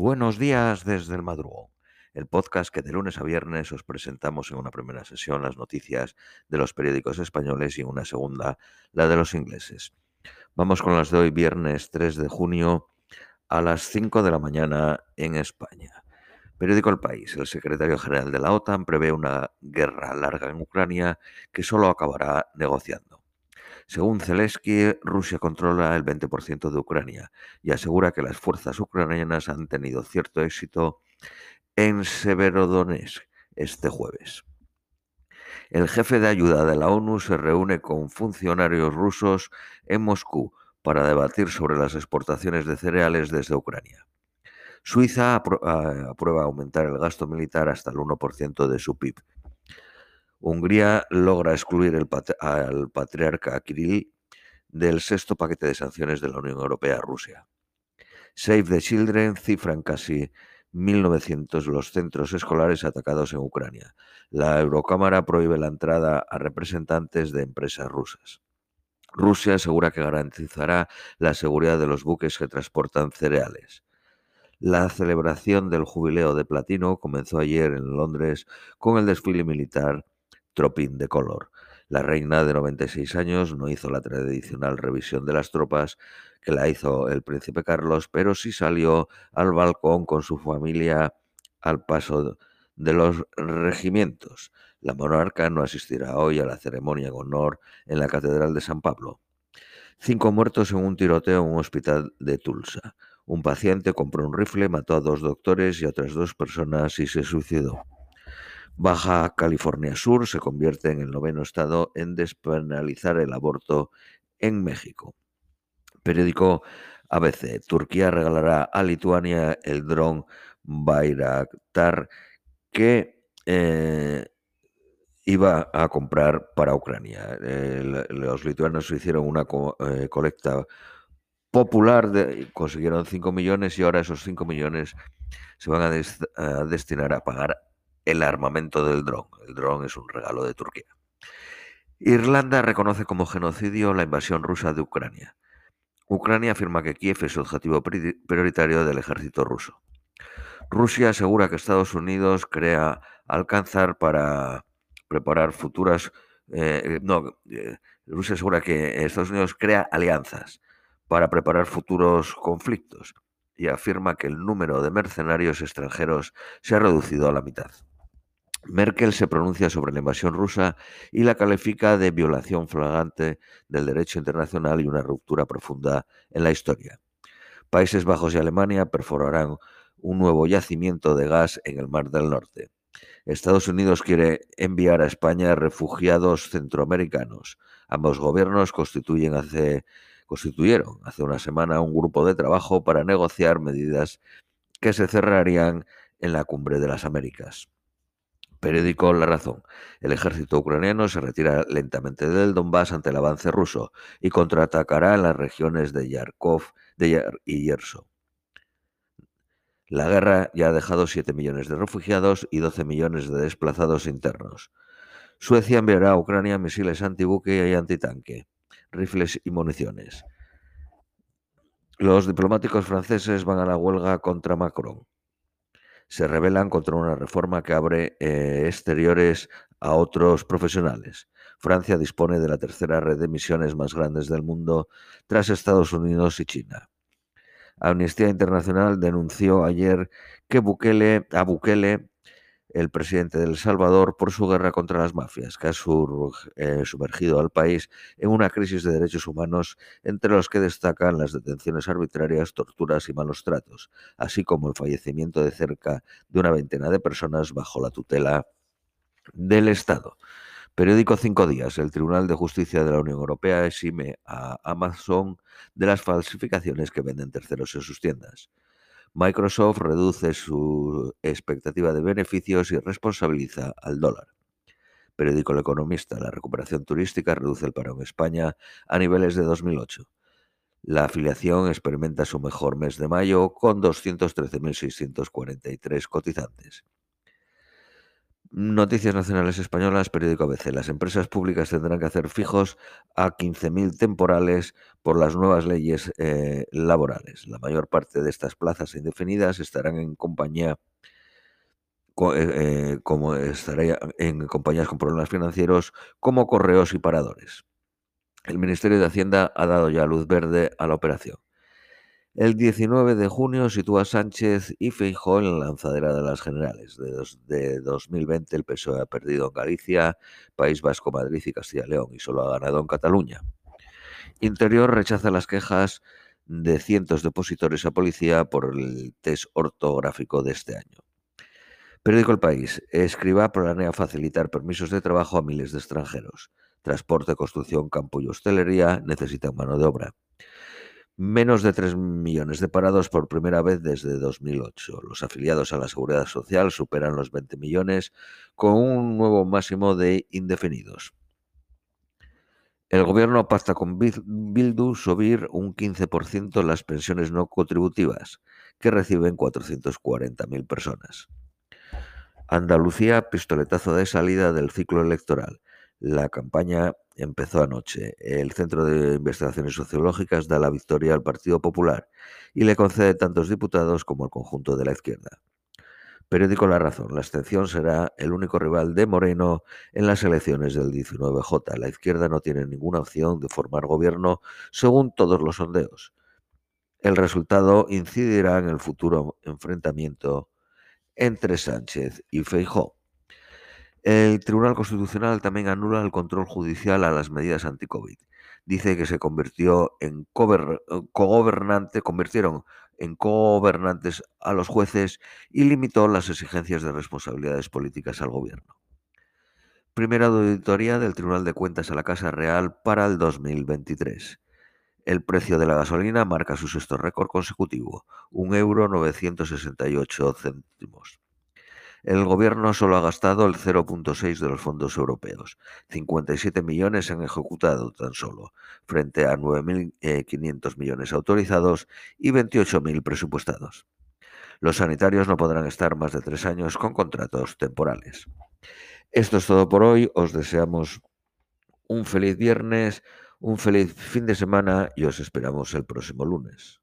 Buenos días desde el madrugón, el podcast que de lunes a viernes os presentamos en una primera sesión las noticias de los periódicos españoles y en una segunda la de los ingleses. Vamos con las de hoy, viernes 3 de junio a las 5 de la mañana en España. Periódico El País. El secretario general de la OTAN prevé una guerra larga en Ucrania que solo acabará negociando. Según Zelensky, Rusia controla el 20% de Ucrania y asegura que las fuerzas ucranianas han tenido cierto éxito en Severodonetsk este jueves. El jefe de ayuda de la ONU se reúne con funcionarios rusos en Moscú para debatir sobre las exportaciones de cereales desde Ucrania. Suiza aprueba aumentar el gasto militar hasta el 1% de su PIB. Hungría logra excluir al patriarca Kirill del sexto paquete de sanciones de la Unión Europea a Rusia. Save the Children cifran casi 1.900 los centros escolares atacados en Ucrania. La Eurocámara prohíbe la entrada a representantes de empresas rusas. Rusia asegura que garantizará la seguridad de los buques que transportan cereales. La celebración del jubileo de platino comenzó ayer en Londres con el desfile militar Tropin de Color. La reina de 96 años no hizo la tradicional revisión de las tropas que la hizo el príncipe Carlos, pero sí salió al balcón con su familia al paso de los regimientos. La monarca no asistirá hoy a la ceremonia en honor en la Catedral de San Pablo. Cinco muertos en un tiroteo en un hospital de Tulsa. Un paciente compró un rifle, mató a dos doctores y a otras dos personas y se suicidó. Baja California Sur se convierte en el noveno estado en despenalizar el aborto en México. Periódico ABC. Turquía regalará a Lituania el dron Bayraktar que eh, iba a comprar para Ucrania. los lituanos hicieron una eh, colecta popular, de, consiguieron 5 millones y ahora esos 5 millones se van a, destinar a pagar el armamento del dron. El dron es un regalo de Turquía. Irlanda reconoce como genocidio la invasión rusa de Ucrania. Ucrania afirma que Kiev es objetivo prioritario del ejército ruso. Rusia asegura que Estados Unidos crea alcanzar para preparar futuras. Eh, no, eh, Rusia asegura que Estados Unidos crea alianzas para preparar futuros conflictos y afirma que el número de mercenarios extranjeros se ha reducido a la mitad. Merkel se pronuncia sobre la invasión rusa y la califica de violación flagrante del derecho internacional y una ruptura profunda en la historia. Países Bajos y Alemania perforarán un nuevo yacimiento de gas en el Mar del Norte. Estados Unidos quiere enviar a España refugiados centroamericanos. Ambos gobiernos constituyen hace constituyeron hace una semana un grupo de trabajo para negociar medidas que se cerrarían en la cumbre de las Américas. Periódico La Razón. El ejército ucraniano se retira lentamente del Donbass ante el avance ruso y contraatacará en las regiones de Yarkov y Yerso. La guerra ya ha dejado 7 millones de refugiados y 12 millones de desplazados internos. Suecia enviará a Ucrania misiles antibuque y antitanque rifles y municiones. Los diplomáticos franceses van a la huelga contra Macron. Se rebelan contra una reforma que abre eh, exteriores a otros profesionales. Francia dispone de la tercera red de misiones más grandes del mundo tras Estados Unidos y China. Amnistía Internacional denunció ayer que Bukele, a Bukele el presidente de El Salvador por su guerra contra las mafias, que ha eh, sumergido al país en una crisis de derechos humanos, entre los que destacan las detenciones arbitrarias, torturas y malos tratos, así como el fallecimiento de cerca de una veintena de personas bajo la tutela del Estado. Periódico Cinco Días. El Tribunal de Justicia de la Unión Europea exime a Amazon de las falsificaciones que venden terceros en sus tiendas. Microsoft reduce su expectativa de beneficios y responsabiliza al dólar. Periódico El Economista. La recuperación turística reduce el paro en España a niveles de 2008. La afiliación experimenta su mejor mes de mayo con 213.643 cotizantes. Noticias Nacionales Españolas, periódico ABC. Las empresas públicas tendrán que hacer fijos a 15.000 temporales por las nuevas leyes eh, laborales. La mayor parte de estas plazas indefinidas estarán en compañía eh, eh, como en compañías con problemas financieros como correos y paradores. El Ministerio de Hacienda ha dado ya luz verde a la operación. El 19 de junio sitúa Sánchez y Feijó en la lanzadera de las generales. De, 2020 el PSOE ha perdido en Galicia, País Vasco, Madrid y Castilla y León y solo ha ganado en Cataluña. Interior rechaza las quejas de cientos de opositores a policía por el test ortográfico de este año. Periódico El País. Escriba planea facilitar permisos de trabajo a miles de extranjeros. Transporte, construcción, campo y hostelería necesitan mano de obra. Menos de 3 millones de parados por primera vez desde 2008. Los afiliados a la Seguridad Social superan los 20 millones con un nuevo máximo de indefinidos. El gobierno pacta con Bildu subir un 15% las pensiones no contributivas que reciben 440.000 personas. Andalucía, pistoletazo de salida del ciclo electoral. La campaña empezó anoche. El Centro de Investigaciones Sociológicas da la victoria al Partido Popular y le concede tantos diputados como al conjunto de la izquierda. Periódico La Razón. La abstención será el único rival de Moreno en las elecciones del 19J. La izquierda no tiene ninguna opción de formar gobierno según todos los sondeos. El resultado incidirá en el futuro enfrentamiento entre Sánchez y Feijó. El Tribunal Constitucional también anula el control judicial a las medidas anti-COVID. Dice que se convirtió en cogobernante, convirtieron en cogobernantes a los jueces y limitó las exigencias de responsabilidades políticas al gobierno. Primera auditoría del Tribunal de Cuentas a la Casa Real para el 2023. El precio de la gasolina marca su sexto récord consecutivo, un euro 968 céntimos. El gobierno solo ha gastado el 0.6 de los fondos europeos. 57 millones se han ejecutado tan solo, frente a 9.500 millones autorizados y 28.000 presupuestados. Los sanitarios no podrán estar más de tres años con contratos temporales. Esto es todo por hoy. Os deseamos un feliz viernes, un feliz fin de semana y os esperamos el próximo lunes.